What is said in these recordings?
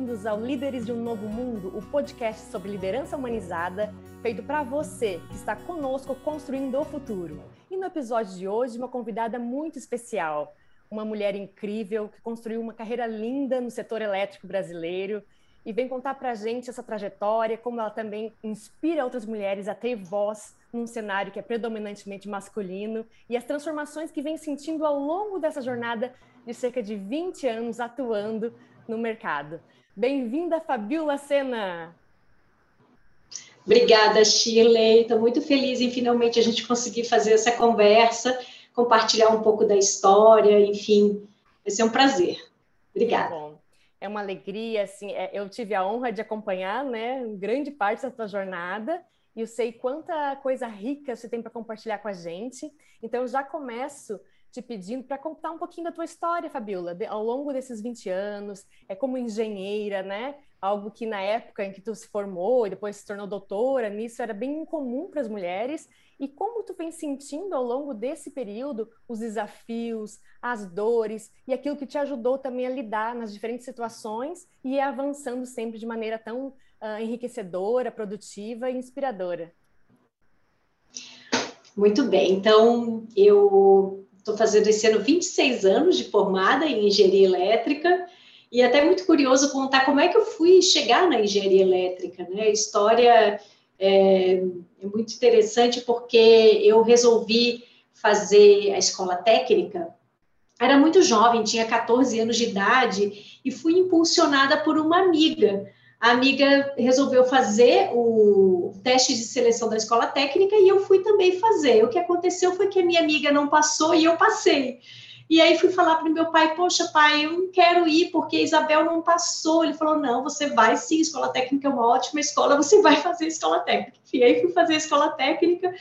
bem-vindos ao Líderes de um Novo Mundo, o podcast sobre liderança humanizada, feito para você que está conosco construindo o futuro. E no episódio de hoje, uma convidada muito especial, uma mulher incrível que construiu uma carreira linda no setor elétrico brasileiro e vem contar para a gente essa trajetória, como ela também inspira outras mulheres a ter voz num cenário que é predominantemente masculino e as transformações que vem sentindo ao longo dessa jornada de cerca de 20 anos atuando no mercado. Bem-vinda, Fabiola Sena! Obrigada, Shirley. Estou muito feliz em finalmente a gente conseguir fazer essa conversa, compartilhar um pouco da história, enfim, vai ser um prazer. Obrigada. Bom, é uma alegria, assim, é, eu tive a honra de acompanhar, né, grande parte da tua jornada e eu sei quanta coisa rica você tem para compartilhar com a gente. Então, eu já começo te pedindo para contar um pouquinho da tua história, Fabiola, de, ao longo desses 20 anos, é como engenheira, né? Algo que na época em que tu se formou e depois se tornou doutora, nisso era bem incomum para as mulheres. E como tu vem sentindo ao longo desse período os desafios, as dores e aquilo que te ajudou também a lidar nas diferentes situações e avançando sempre de maneira tão uh, enriquecedora, produtiva e inspiradora? Muito bem, então eu estou fazendo esse ano 26 anos de formada em engenharia elétrica e até muito curioso contar como é que eu fui chegar na engenharia elétrica, né? A história é, é muito interessante porque eu resolvi fazer a escola técnica. Era muito jovem, tinha 14 anos de idade e fui impulsionada por uma amiga a amiga resolveu fazer o teste de seleção da escola técnica e eu fui também fazer. O que aconteceu foi que a minha amiga não passou e eu passei. E aí fui falar para o meu pai, poxa, pai, eu não quero ir porque a Isabel não passou. Ele falou, não, você vai sim, escola técnica é uma ótima escola, você vai fazer escola técnica. E aí fui fazer escola técnica,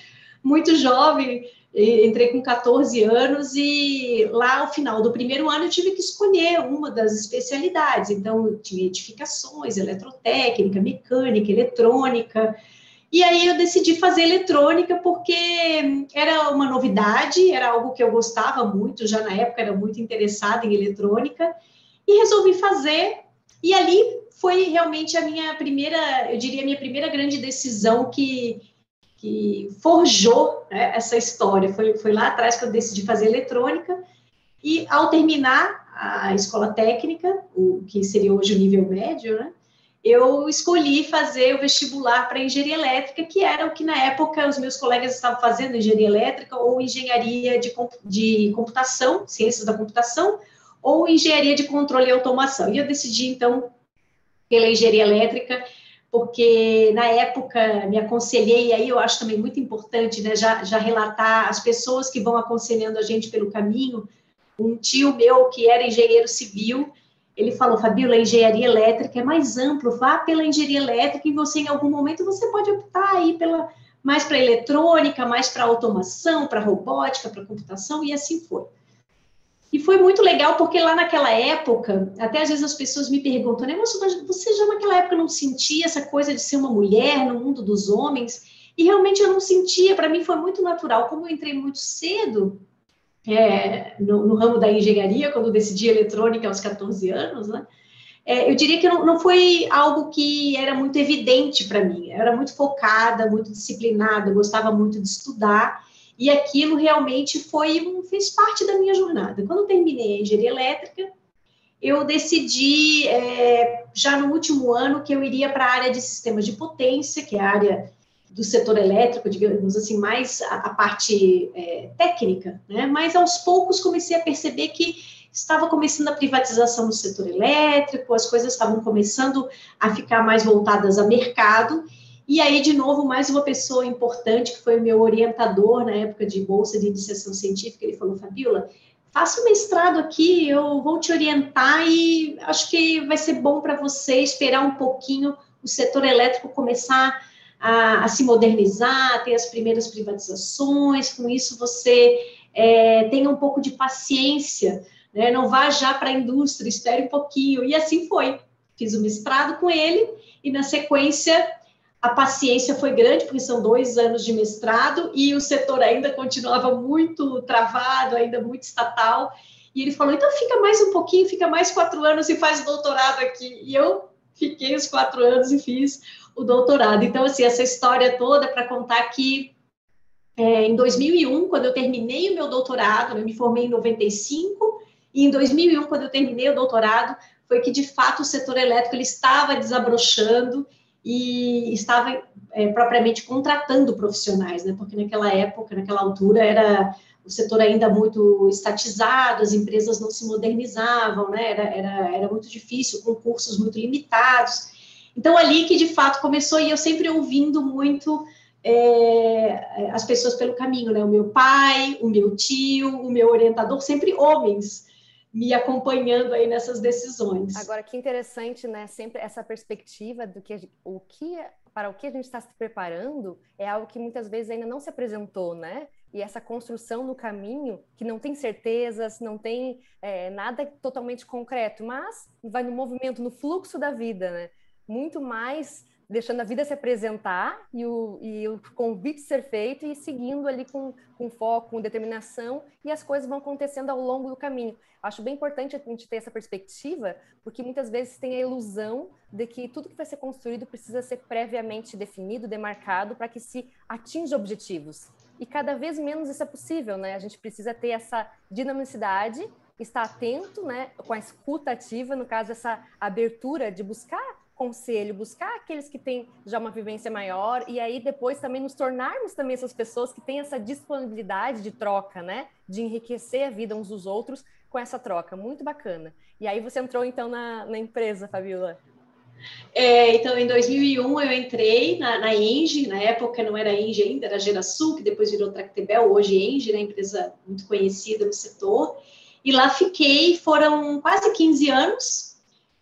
muito jovem, entrei com 14 anos e lá ao final do primeiro ano eu tive que escolher uma das especialidades. Então, tinha edificações, eletrotécnica, mecânica, eletrônica. E aí eu decidi fazer eletrônica porque era uma novidade, era algo que eu gostava muito, já na época era muito interessada em eletrônica, e resolvi fazer. E ali foi realmente a minha primeira, eu diria, a minha primeira grande decisão que que forjou né, essa história. Foi, foi lá atrás que eu decidi fazer eletrônica, e ao terminar a escola técnica, o que seria hoje o nível médio, né, eu escolhi fazer o vestibular para engenharia elétrica, que era o que na época os meus colegas estavam fazendo, engenharia elétrica ou engenharia de, de computação, ciências da computação, ou engenharia de controle e automação. E eu decidi, então, pela engenharia elétrica, porque na época me aconselhei, e aí eu acho também muito importante né, já, já relatar as pessoas que vão aconselhando a gente pelo caminho. Um tio meu que era engenheiro civil, ele falou, Fabiola, a engenharia elétrica é mais amplo, vá pela engenharia elétrica e você, em algum momento, você pode optar aí pela, mais para eletrônica, mais para automação, para robótica, para computação, e assim foi. E foi muito legal, porque lá naquela época, até às vezes as pessoas me perguntam, né, mas você já naquela época não sentia essa coisa de ser uma mulher no mundo dos homens? E realmente eu não sentia, para mim foi muito natural. Como eu entrei muito cedo é, no, no, ramo da engenharia, quando decidi eletrônica aos 14 anos, né? É, eu diria que não, não foi algo que era muito evidente para mim. Eu era muito focada, muito disciplinada, gostava muito de estudar e aquilo realmente foi fez parte da minha jornada. Quando terminei a engenharia elétrica, eu decidi, é, já no último ano, que eu iria para a área de sistemas de potência, que é a área do setor elétrico, digamos assim, mais a, a parte é, técnica, né? Mas aos poucos comecei a perceber que estava começando a privatização no setor elétrico, as coisas estavam começando a ficar mais voltadas a mercado, e aí, de novo, mais uma pessoa importante, que foi o meu orientador na época de bolsa de iniciação científica, ele falou, Fabiola, faça o mestrado aqui, eu vou te orientar e acho que vai ser bom para você esperar um pouquinho o setor elétrico começar a, a, se modernizar, ter as primeiras privatizações, com isso você é, tenha um pouco de paciência, né? não vá já para a indústria, espere um pouquinho, e assim foi. Fiz o mestrado com ele, e na sequência a paciência foi grande, porque são dois anos de mestrado e o setor ainda continuava muito travado, ainda muito estatal. E ele falou: então fica mais um pouquinho, fica mais quatro anos e faz doutorado aqui. E eu fiquei os quatro anos e fiz o doutorado. Então, assim, essa história toda para contar que é, em 2001, quando eu terminei o meu doutorado, eu me formei em 95, e em 2001, quando eu terminei o doutorado, foi que de fato o setor elétrico ele estava desabrochando e estava é, propriamente contratando profissionais, né? Porque naquela época, naquela altura, era o setor ainda muito estatizado, as empresas não se modernizavam, né? Era, era, era muito difícil, concursos muito limitados. Então, ali que de fato começou, e eu sempre ouvindo muito é, as pessoas pelo caminho, né? O meu pai, o meu tio, o meu orientador, sempre homens me acompanhando aí nessas decisões. Agora, que interessante, né? Sempre essa perspectiva do que o que para o que a gente está se preparando é algo que muitas vezes ainda não se apresentou, né? E essa construção no caminho que não tem certezas, não tem é, nada totalmente concreto, mas vai no movimento, no fluxo da vida, né? Muito mais deixando a vida se apresentar e o, e o convite ser feito e seguindo ali com, com foco, com determinação, e as coisas vão acontecendo ao longo do caminho. Acho bem importante a gente ter essa perspectiva, porque muitas vezes tem a ilusão de que tudo que vai ser construído precisa ser previamente definido, demarcado, para que se atinja objetivos. E cada vez menos isso é possível, né? A gente precisa ter essa dinamicidade, estar atento, né, com a escuta ativa, no caso, essa abertura de buscar conselho, buscar aqueles que têm já uma vivência maior e aí depois também nos tornarmos também essas pessoas que têm essa disponibilidade de troca, né? De enriquecer a vida uns dos outros com essa troca. Muito bacana. E aí você entrou então na, na empresa, Fabiola? É, então, em 2001 eu entrei na, na Engie, na época não era Engie ainda, era Gerasul, que depois virou Tractebel, hoje Engie, né, empresa muito conhecida no setor, e lá fiquei, foram quase 15 anos,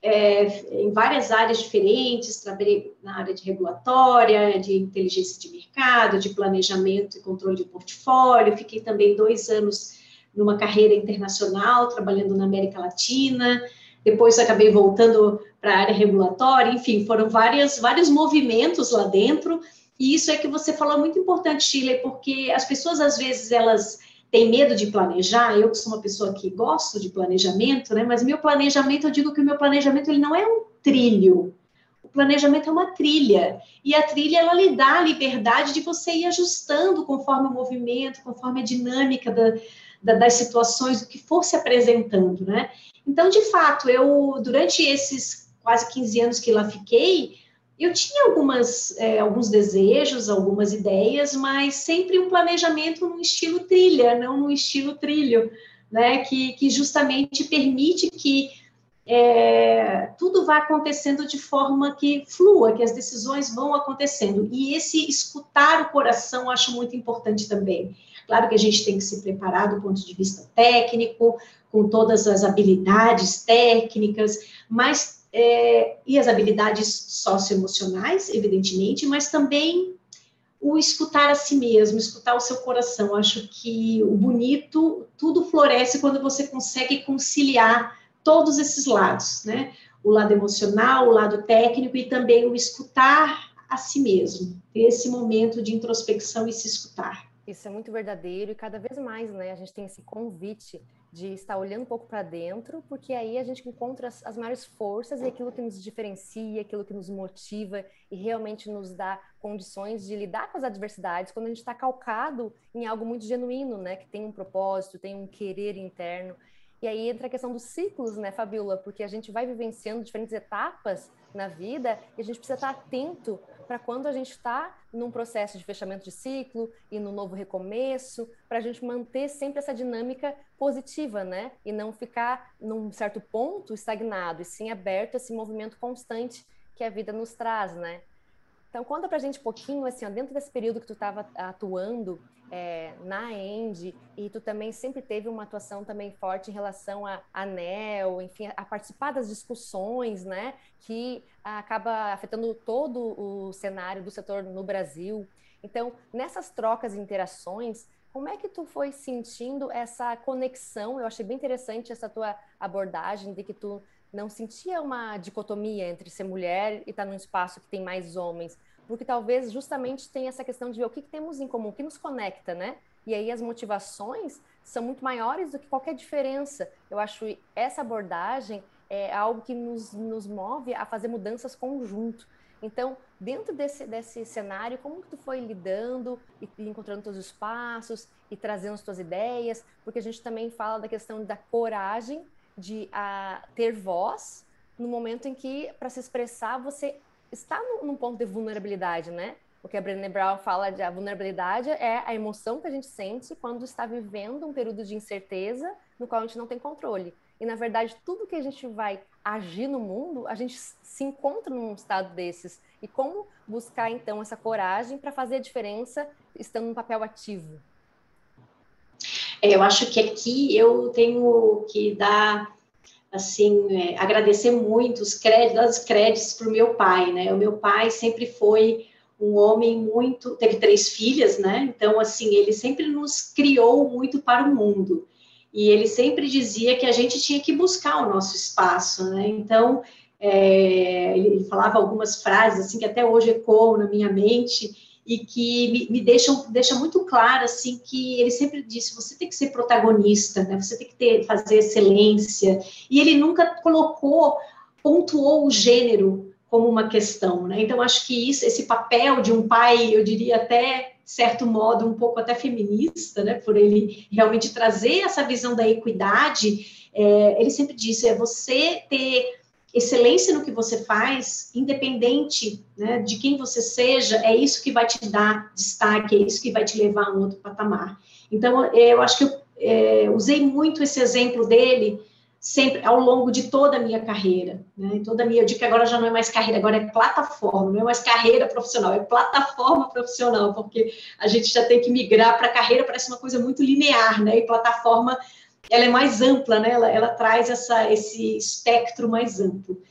é, em várias áreas diferentes, trabalhei na área de regulatória, de inteligência de mercado, de planejamento e controle de portfólio, fiquei também dois anos numa carreira internacional, trabalhando na América Latina, depois acabei voltando para a área regulatória, enfim, foram várias, vários movimentos lá dentro, e isso é que você falou muito importante, Chile, porque as pessoas, às vezes, elas tem medo de planejar, eu que sou uma pessoa que gosto de planejamento, né? Mas meu planejamento, eu digo que o meu planejamento ele não é um trilho. O planejamento é uma trilha. E a trilha ela lhe dá a liberdade de você ir ajustando conforme o movimento, conforme a dinâmica da, da, das situações, o que for se apresentando, né? Então, de fato, eu durante esses quase 15 anos que lá fiquei, eu tinha algumas, é, alguns desejos, algumas ideias, mas sempre um planejamento no estilo trilha, não no estilo trilho, né? Que, que justamente permite que é, tudo vá acontecendo de forma que flua, que as decisões vão acontecendo. E esse escutar o coração acho muito importante também. Claro que a gente tem que se preparar do ponto de vista técnico, com todas as habilidades técnicas, mas é, e as habilidades socioemocionais, evidentemente, mas também o escutar a si mesmo, escutar o seu coração. Acho que o bonito, tudo floresce quando você consegue conciliar todos esses lados, né? O lado emocional, o lado técnico e também o escutar a si mesmo, esse momento de introspecção e se escutar. Isso é muito verdadeiro e cada vez mais, né? A gente tem esse convite de estar olhando um pouco para dentro, porque aí a gente encontra as, as, maiores forças e aquilo que nos diferencia, aquilo que nos motiva e realmente nos dá condições de lidar com as adversidades quando a gente está calcado em algo muito genuíno, né? Que tem um propósito, tem um querer interno. E aí entra a questão dos ciclos, né, Fabiola? Porque a gente vai vivenciando diferentes etapas na vida e a gente precisa estar atento para quando a gente está num processo de fechamento de ciclo e no novo recomeço, para a gente manter sempre essa dinâmica positiva, né? E não ficar num certo ponto estagnado, e sim aberto a esse movimento constante que a vida nos traz, né? Então, conta pra gente um pouquinho, assim, ó, dentro desse período que tu estava atuando é, na End, e tu também sempre teve uma atuação também forte em relação a ANEL, enfim, a participar das discussões, né, que acaba afetando todo o cenário do setor no Brasil. Então, nessas trocas e interações, como é que tu foi sentindo essa conexão? Eu achei bem interessante essa tua abordagem de que tu não sentia uma dicotomia entre ser mulher e estar num espaço que tem mais homens, porque talvez justamente tenha essa questão de ver o que, que temos em comum, o que nos conecta, né? E aí as motivações são muito maiores do que qualquer diferença. Eu acho essa abordagem é algo que nos, nos move a fazer mudanças conjunto. Então, dentro desse, desse cenário, como que tu foi lidando e, e encontrando teus espaços e trazendo as tuas ideias? Porque a gente também fala da questão da coragem de a, ter voz no momento em que, para se expressar, você está num ponto de vulnerabilidade, né? O que a Brené Brown fala de a vulnerabilidade é a emoção que a gente sente quando está vivendo um período de incerteza no qual a gente não tem controle. E, na verdade, tudo que a gente vai agir no mundo, a gente se encontra num estado desses. E como buscar, então, essa coragem para fazer a diferença estando no papel ativo? É, eu acho que aqui eu tenho que dar, assim, é, agradecer muito os créditos, créditos para o meu pai, né? O meu pai sempre foi um homem muito, teve três filhas, né? Então, assim, ele sempre nos criou muito para o mundo e ele sempre dizia que a gente tinha que buscar o nosso espaço, né? Então, é, ele, falava algumas frases assim que até hoje ecoam na minha mente e que me, me deixam deixa muito claro assim que ele sempre disse você tem que ser protagonista, né? Você tem que ter fazer excelência e ele nunca colocou pontuou o gênero como uma questão, né? Então acho que isso, esse papel de um pai, eu diria até certo modo, um pouco até feminista, né, por ele realmente trazer essa visão da equidade. É, ele sempre disse: é você ter excelência no que você faz, independente né, de quem você seja, é isso que vai te dar destaque, é isso que vai te levar a um outro patamar. Então, eu acho que eu é, usei muito esse exemplo dele sempre ao longo de toda a minha carreira, né? Toda a minha, eu digo que agora já não é mais carreira, agora é plataforma, não é mais carreira profissional, é plataforma profissional, porque a gente já tem que migrar para carreira, parece uma coisa muito linear, né? E plataforma ela é mais ampla, né? Ela, ela traz essa, esse espectro mais amplo.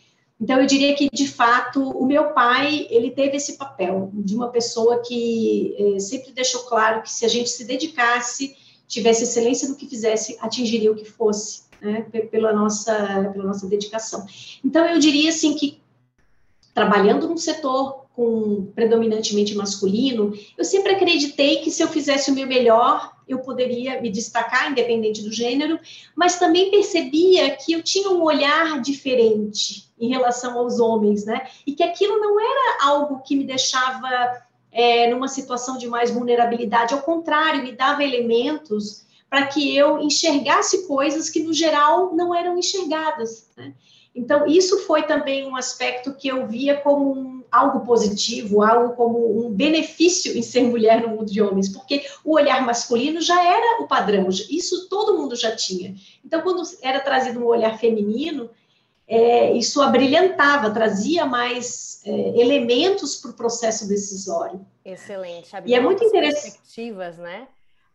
Então, eu diria que, de fato, o meu pai, ele teve esse papel de uma pessoa que eh, sempre deixou claro que se a gente se dedicasse, tivesse excelência no que fizesse, atingiria o que fosse né, pela, nossa, pela nossa dedicação. Então, eu diria assim que, trabalhando num setor com predominantemente masculino, eu sempre acreditei que se eu fizesse o meu melhor, eu poderia me destacar, independente do gênero, mas também percebia que eu tinha um olhar diferente em relação aos homens, né? E que aquilo não era algo que me deixava é, numa situação de mais vulnerabilidade, ao contrário, me dava elementos para que eu enxergasse coisas que, no geral, não eram enxergadas. Né? Então, isso foi também um aspecto que eu via como um, algo positivo, algo como um benefício em ser mulher no mundo de homens, porque o olhar masculino já era o padrão, isso todo mundo já tinha. Então, quando era trazido um olhar feminino, é, isso abrilhantava, trazia mais é, elementos para o processo decisório. Excelente. E é muito interessante. Perspectivas, né?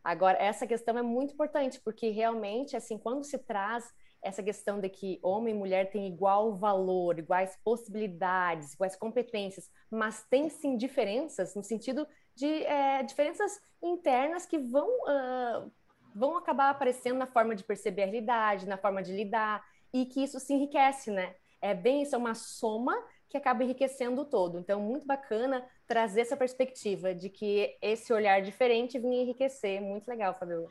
Agora, essa questão é muito importante, porque realmente, assim, quando se traz essa questão de que homem e mulher têm igual valor, iguais possibilidades, iguais competências, mas tem sim diferenças, no sentido de é, diferenças internas que vão, uh, vão acabar aparecendo na forma de perceber a realidade, na forma de lidar, e que isso se enriquece, né? É bem isso, é uma soma que acaba enriquecendo o todo. Então, muito bacana trazer essa perspectiva de que esse olhar diferente vinha enriquecer. Muito legal, Fabiola.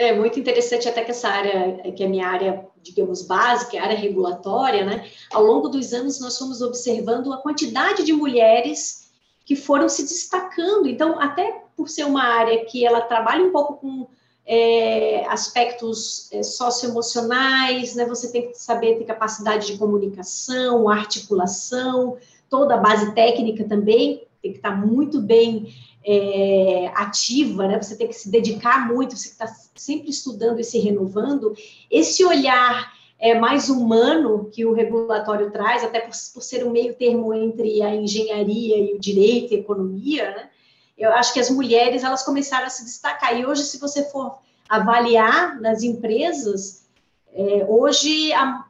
É muito interessante até que essa área, que é minha área, digamos, básica, a área regulatória, né? Ao longo dos anos, nós fomos observando a quantidade de mulheres que foram se destacando. Então, até por ser uma área que ela trabalha um pouco com é, aspectos é, socioemocionais, né? Você tem que saber ter capacidade de comunicação, articulação, toda a base técnica também tem que estar muito bem é, ativa, né? Você tem que se dedicar muito, você está sempre estudando e se renovando. Esse olhar é, mais humano que o regulatório traz, até por, por ser um meio termo entre a engenharia e o direito e a economia, né? eu acho que as mulheres elas começaram a se destacar. E hoje, se você for avaliar nas empresas, é, hoje a,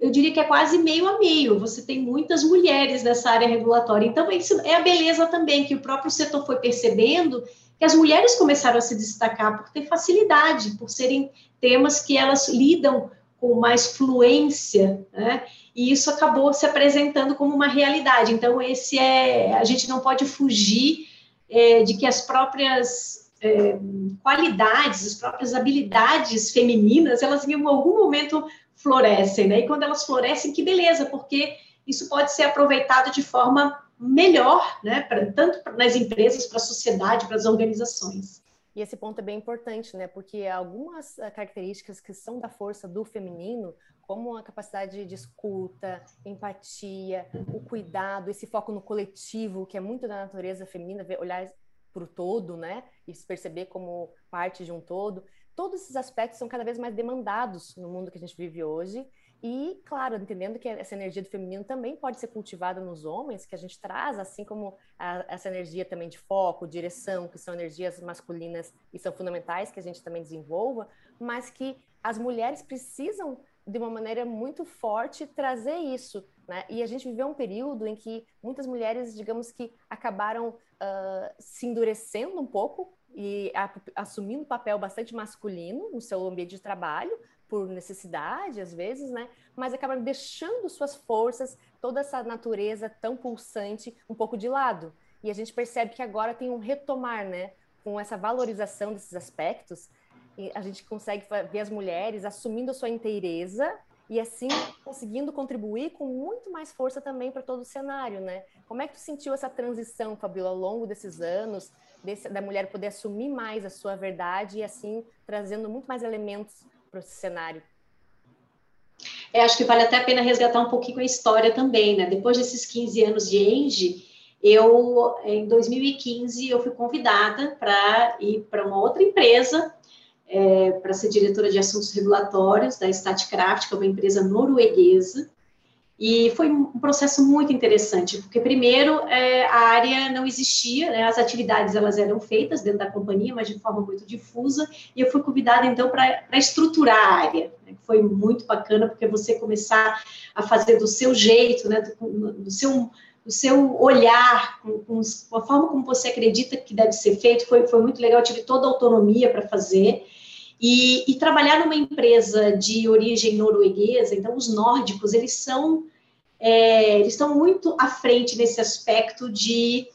eu diria que é quase meio a meio. Você tem muitas mulheres nessa área regulatória. Então, isso é a beleza também, que o próprio setor foi percebendo que as mulheres começaram a se destacar por ter facilidade, por serem temas que elas lidam com mais fluência, né? E isso acabou se apresentando como uma realidade. Então, esse é. A gente não pode fugir é, de que as próprias é, qualidades, as próprias habilidades femininas, elas em algum momento florescem, né? E quando elas florescem, que beleza, porque isso pode ser aproveitado de forma melhor, né? Pra, tanto nas empresas, para a sociedade, para as organizações. E esse ponto é bem importante, né? Porque algumas eh, características que são da força do feminino, como a capacidade de escuta, empatia, o cuidado, esse foco no coletivo, que é muito da natureza feminina, olhar para o todo, né? E se perceber como parte de um todo. Todos esses aspectos são cada vez mais demandados no mundo que a gente vive hoje. E, claro, entendendo que essa energia do feminino também pode ser cultivada nos homens, que a gente traz, assim como a, essa energia também de foco, direção, que são energias masculinas e são fundamentais que a gente também desenvolva, mas que as mulheres precisam, de uma maneira muito forte, trazer isso. Né? E a gente viveu um período em que muitas mulheres, digamos que, acabaram uh, se endurecendo um pouco e a, assumindo um papel bastante masculino no seu ambiente de trabalho, por necessidade, às vezes, né? Mas acabaram deixando suas forças, toda essa natureza tão pulsante, um pouco de lado. E a gente percebe que agora tem um retomar, né? Com essa valorização desses aspectos, a gente consegue ver as mulheres assumindo a sua inteireza e assim conseguindo contribuir com muito mais força também para todo o cenário, né? Como é que tu sentiu essa transição, Fabiola, ao longo desses anos, desse, da mulher poder assumir mais a sua verdade e assim trazendo muito mais elementos para esse cenário? É, acho que vale até a pena resgatar um pouquinho a história também, né? Depois desses 15 anos de Engie, eu, em 2015, eu fui convidada para ir para uma outra empresa, é, para ser diretora de assuntos regulatórios da Statkraft, que é uma empresa norueguesa, e foi um processo muito interessante, porque primeiro é, a área não existia, né, as atividades elas eram feitas dentro da companhia, mas de forma muito difusa, e eu fui convidada então para estruturar a área. Né, foi muito bacana, porque você começar a fazer do seu jeito, né, do, do seu do seu olhar, com, com, a forma como você acredita que deve ser feito, foi, foi muito legal, eu tive toda a autonomia para fazer, e, e, trabalhar numa empresa de origem norueguesa, então os nórdicos, eles são, é, eles estão muito à frente nesse aspecto de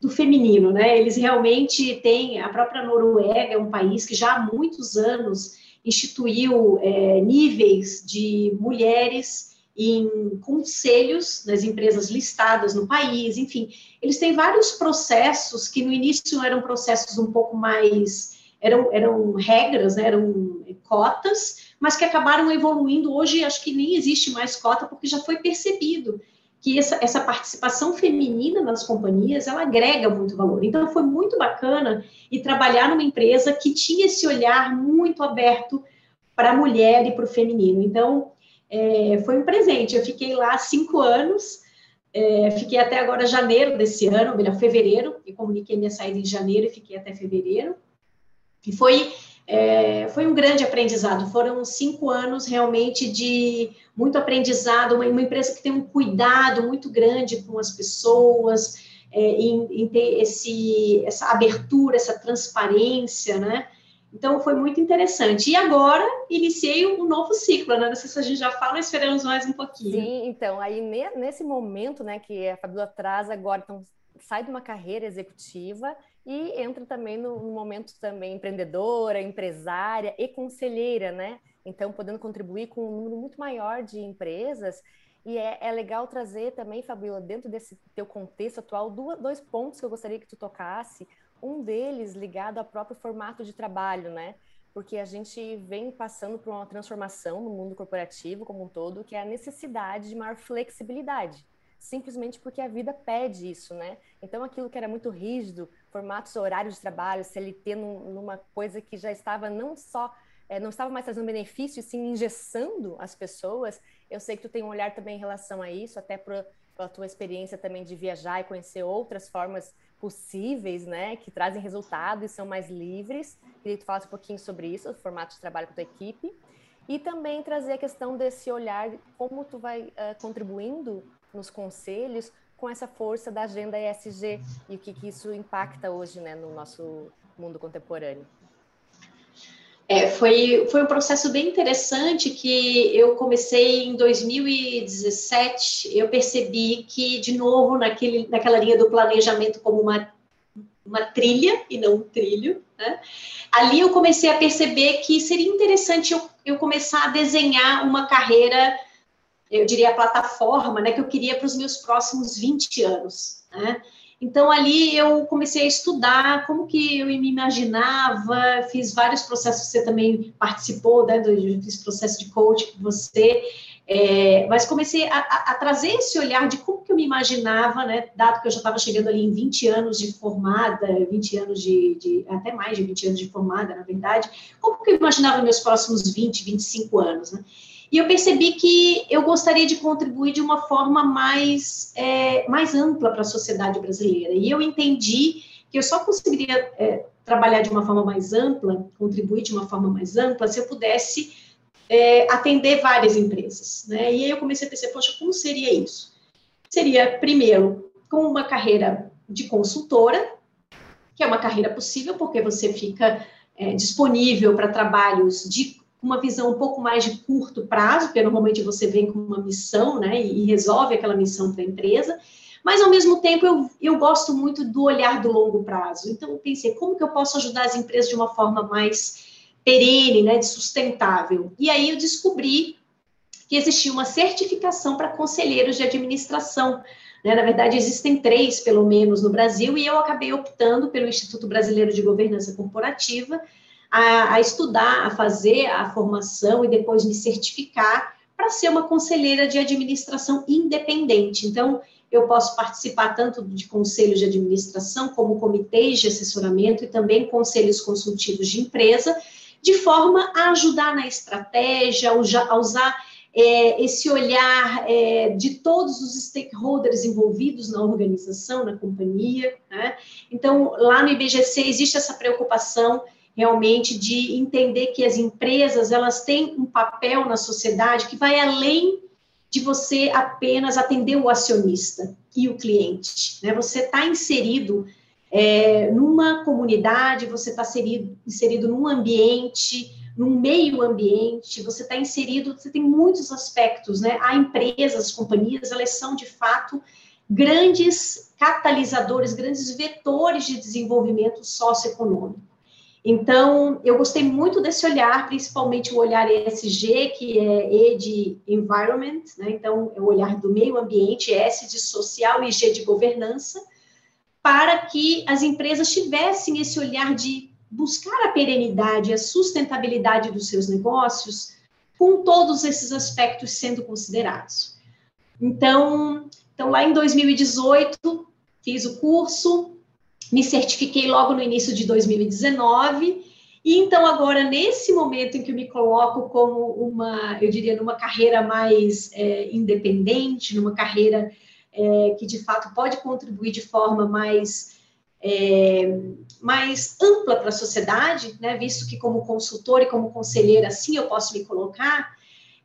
do feminino, né? Eles realmente têm, a própria Noruega é um país que já há muitos anos instituiu é, níveis de mulheres em conselhos das empresas listadas no país, enfim, eles têm vários processos que no início eram processos um pouco mais eram, eram regras, né, eram cotas, mas que acabaram evoluindo. Hoje, acho que nem existe mais cota, porque já foi percebido que essa, essa participação feminina nas companhias, ela agrega muito valor. Então, foi muito bacana e trabalhar numa empresa que tinha esse olhar muito aberto para a mulher e para o feminino. Então, é, foi um presente. Eu fiquei lá cinco anos, é, fiquei até agora janeiro desse ano, melhor, fevereiro, e comuniquei minha saída em janeiro e fiquei até fevereiro. E foi, é, foi um grande aprendizado. Foram cinco anos realmente de muito aprendizado, uma, uma empresa que tem um cuidado muito grande com as pessoas, é, em, em, ter esse, essa abertura, essa transparência, né? Então, foi muito interessante. E agora, iniciei um novo ciclo, né? Não sei se a gente já fala, esperamos mais um pouquinho. Sim, então, aí nesse momento, né, que a Fabiola traz agora, então, sai de uma carreira executiva e entra também no, no, momento também empreendedora, empresária e conselheira, né? Então, podendo contribuir com um número muito maior de empresas. E é, é legal trazer também, Fabiola, dentro desse teu contexto atual, dois pontos que eu gostaria que tu tocasse. Um deles ligado ao próprio formato de trabalho, né? Porque a gente vem passando por uma transformação no mundo corporativo como um todo, que é a necessidade de maior flexibilidade simplesmente porque a vida pede isso, né? Então, aquilo que era muito rígido, formatos horários de trabalho, CLT, num, numa coisa que já estava não só é, não estava mais trazendo benefício, sim engessando as pessoas. Eu sei que tu tem um olhar também em relação a isso, até por, pela tua experiência também de viajar e conhecer outras formas possíveis, né, que trazem resultado e são mais livres. Queria que tu falasse um pouquinho sobre isso, o formato de trabalho com a tua equipe. E também trazer a questão desse olhar, como tu vai uh, contribuindo nos conselhos com essa força da agenda ESG e o que, que isso impacta hoje né, no nosso mundo contemporâneo. É, foi, foi um processo bem interessante que eu comecei em 2017. Eu percebi que, de novo, naquele, naquela linha do planejamento como uma, uma trilha e não um trilho. Né? Ali eu comecei a perceber que seria interessante eu, eu começar a desenhar uma carreira, eu diria a plataforma, né, que eu queria para os meus próximos 20 anos. Né? Então, ali eu comecei a estudar como que eu me imaginava, fiz vários processos, você também participou, né, fiz processo de coaching com você, é, mas comecei a, a, trazer esse olhar de como que eu me imaginava, né, dado que eu já estava chegando ali em 20 anos de formada, 20 anos de, de, até mais de 20 anos de formada, na verdade, como que eu imaginava meus próximos 20, 25 anos, né? E eu percebi que eu gostaria de contribuir de uma forma mais, é, mais ampla para a sociedade brasileira. E eu entendi que eu só conseguiria é, trabalhar de uma forma mais ampla, contribuir de uma forma mais ampla, se eu pudesse é, atender várias empresas. Né? E aí eu comecei a pensar, poxa, como seria isso? Seria, primeiro, com uma carreira de consultora, que é uma carreira possível, porque você fica é, disponível para trabalhos de uma visão um pouco mais de curto prazo, porque normalmente você vem com uma missão, né, e, resolve aquela missão para a empresa, mas ao mesmo tempo eu, eu gosto muito do olhar do longo prazo. Então eu pensei, como que eu posso ajudar as empresas de uma forma mais perene, né, de sustentável? E aí eu descobri que existia uma certificação para conselheiros de administração. Né? Na verdade, existem três, pelo menos, no Brasil, e eu acabei optando pelo Instituto Brasileiro de Governança Corporativa, a, a estudar, a fazer a formação e depois me certificar para ser uma conselheira de administração independente. Então, eu posso participar tanto de conselhos de administração, como comitês de assessoramento e também conselhos consultivos de empresa, de forma a ajudar na estratégia, a usar é, esse olhar é, de todos os stakeholders envolvidos na organização, na companhia. Né? Então, lá no IBGC existe essa preocupação realmente de entender que as empresas elas têm um papel na sociedade que vai além de você apenas atender o acionista e o cliente. Né? Você está inserido é, numa comunidade, você está inserido, inserido num ambiente, num meio ambiente, você está inserido, você tem muitos aspectos, né? Há empresas, companhias, elas são de fato grandes catalisadores, grandes vetores de desenvolvimento socioeconômico. Então, eu gostei muito desse olhar, principalmente o olhar ESG, que é E de Environment, né? então, é o olhar do meio ambiente, S de social e G de governança, para que as empresas tivessem esse olhar de buscar a perenidade, a sustentabilidade dos seus negócios, com todos esses aspectos sendo considerados. Então, então lá em 2018, fiz o curso, me certifiquei logo no início de 2019. E então, agora, nesse momento em que eu me coloco como uma, eu diria, numa carreira mais é, independente, numa carreira é, que de fato pode contribuir de forma mais, é, mais ampla para a sociedade, né, visto que, como consultora e como conselheira, assim eu posso me colocar,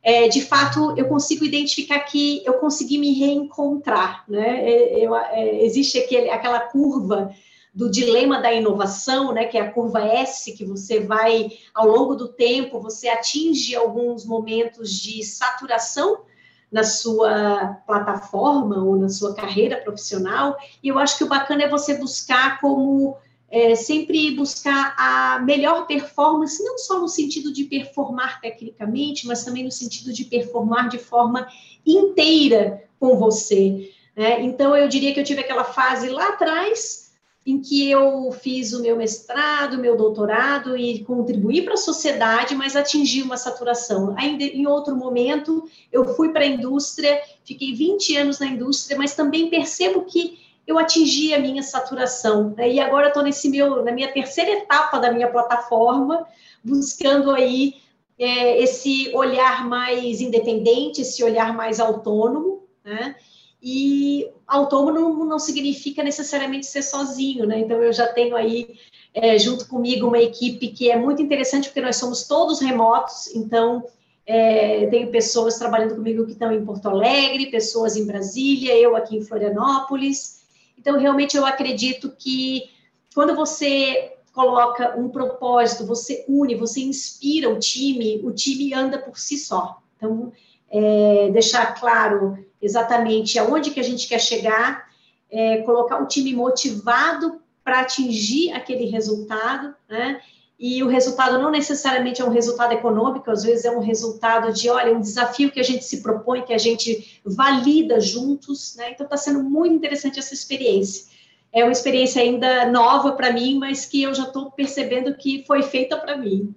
é, de fato, eu consigo identificar que eu consegui me reencontrar. Né? É, eu, é, existe aquele, aquela curva do dilema da inovação, né, que é a curva S, que você vai, ao longo do tempo, você atinge alguns momentos de saturação na sua plataforma ou na sua carreira profissional, e eu acho que o bacana é você buscar como é, sempre buscar a melhor performance, não só no sentido de performar tecnicamente, mas também no sentido de performar de forma inteira com você. Né? Então, eu diria que eu tive aquela fase lá atrás, em que eu fiz o meu mestrado, meu doutorado e contribuí para a sociedade, mas atingi uma saturação. Ainda em outro momento, eu fui para a indústria, fiquei 20 anos na indústria, mas também percebo que eu atingi a minha saturação. Né? E agora estou nesse meu, na minha terceira etapa da minha plataforma, buscando aí é, esse olhar mais independente, esse olhar mais autônomo, né? E autônomo não, significa necessariamente ser sozinho, né? Então, eu já tenho aí, é, junto comigo, uma equipe que é muito interessante, porque nós somos todos remotos, então, é, tenho pessoas trabalhando comigo que estão em Porto Alegre, pessoas em Brasília, eu aqui em Florianópolis. Então, realmente, eu acredito que quando você coloca um propósito, você une, você inspira o time, o time anda por si só. Então, é, deixar claro exatamente aonde que a gente quer chegar, é, colocar o time motivado para atingir aquele resultado, né? E o resultado não necessariamente é um resultado econômico, às vezes é um resultado de, olha, um desafio que a gente se propõe, que a gente valida juntos, né? Então está sendo muito interessante essa experiência. É uma experiência ainda nova para mim, mas que eu já estou percebendo que foi feita para mim.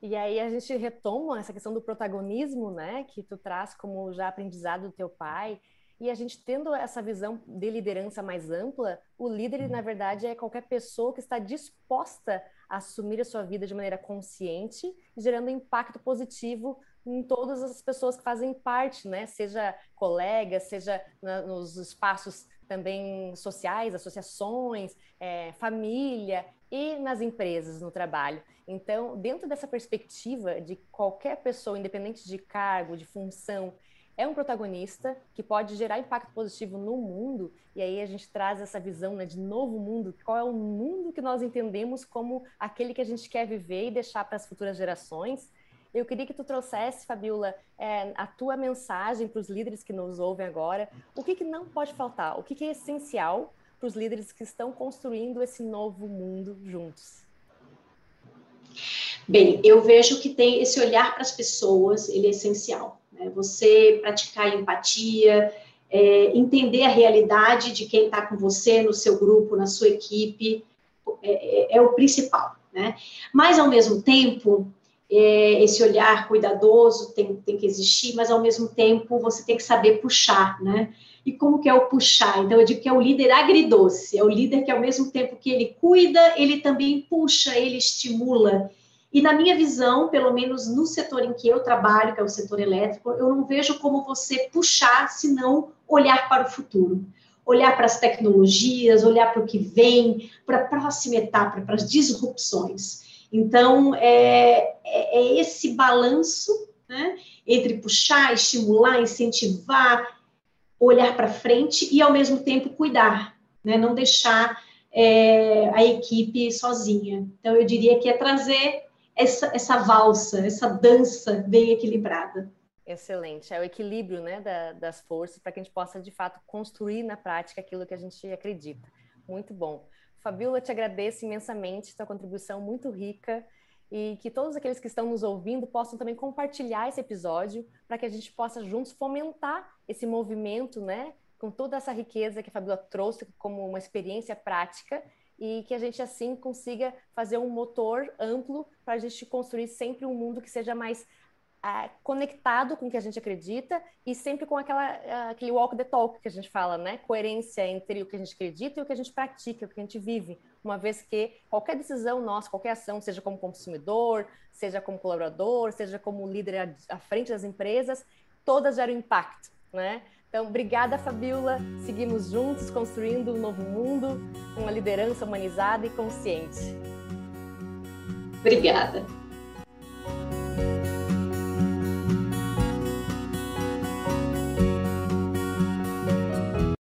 E aí a gente retoma essa questão do protagonismo, né, que tu traz como já aprendizado do teu pai, e a gente tendo essa visão de liderança mais ampla, o líder, na verdade, é qualquer pessoa que está disposta a assumir a sua vida de maneira consciente, gerando impacto positivo em todas as pessoas que fazem parte, né? Seja colegas, seja na, nos espaços também sociais, associações, é, família e nas empresas, no trabalho. Então, dentro dessa perspectiva de qualquer pessoa, independente de cargo, de função, é um protagonista que pode gerar impacto positivo no mundo, e aí a gente traz essa visão né, de novo mundo, qual é o mundo que nós entendemos como aquele que a gente quer viver e deixar para as futuras gerações. Eu queria que tu trouxesse, Fabiola, é, a tua mensagem para os líderes que nos ouvem agora. O que, que não pode faltar? O que, que é essencial para os líderes que estão construindo esse novo mundo juntos? Bem, eu vejo que tem esse olhar para as pessoas, ele é essencial. Né? Você praticar empatia, é, entender a realidade de quem está com você, no seu grupo, na sua equipe, é, é, é o principal. Né? Mas, ao mesmo tempo, é, esse olhar cuidadoso tem, tem que existir, mas, ao mesmo tempo, você tem que saber puxar, né? E como que é o puxar? Então, eu digo que é o líder agridoce, é o líder que, ao mesmo tempo que ele cuida, ele também puxa, ele estimula, e na minha visão, pelo menos no setor em que eu trabalho, que é o setor elétrico, eu não vejo como você puxar, senão olhar para o futuro. Olhar para as tecnologias, olhar para o que vem, para a próxima etapa, para as disrupções. Então, é, é, é esse balanço né, entre puxar, estimular, incentivar, olhar para frente e, ao mesmo tempo, cuidar, né, não deixar é, a equipe sozinha. Então, eu diria que é trazer essa, essa valsa, essa dança bem equilibrada. Excelente, é o equilíbrio né, da, das forças para que a gente possa, de fato, construir na prática aquilo que a gente acredita. Muito bom. Fabiola, te agradeço imensamente, tua contribuição muito rica e que todos aqueles que estão nos ouvindo possam também compartilhar esse episódio para que a gente possa juntos fomentar esse movimento, né, com toda essa riqueza que a Fabiola trouxe como uma experiência prática e que a gente assim consiga fazer um motor amplo para a gente construir sempre um mundo que seja mais uh, conectado com o que a gente acredita e sempre com aquela, aquele walk the talk que a gente fala, né? Coerência entre o que a gente acredita e o que a gente pratica, o que a gente vive. Uma vez que qualquer decisão nossa, qualquer ação, seja como consumidor, seja como colaborador, seja como líder à frente das empresas, todas geram impacto, né? Então, obrigada, Fabiola. Seguimos juntos construindo um novo mundo, uma liderança humanizada e consciente. Obrigada.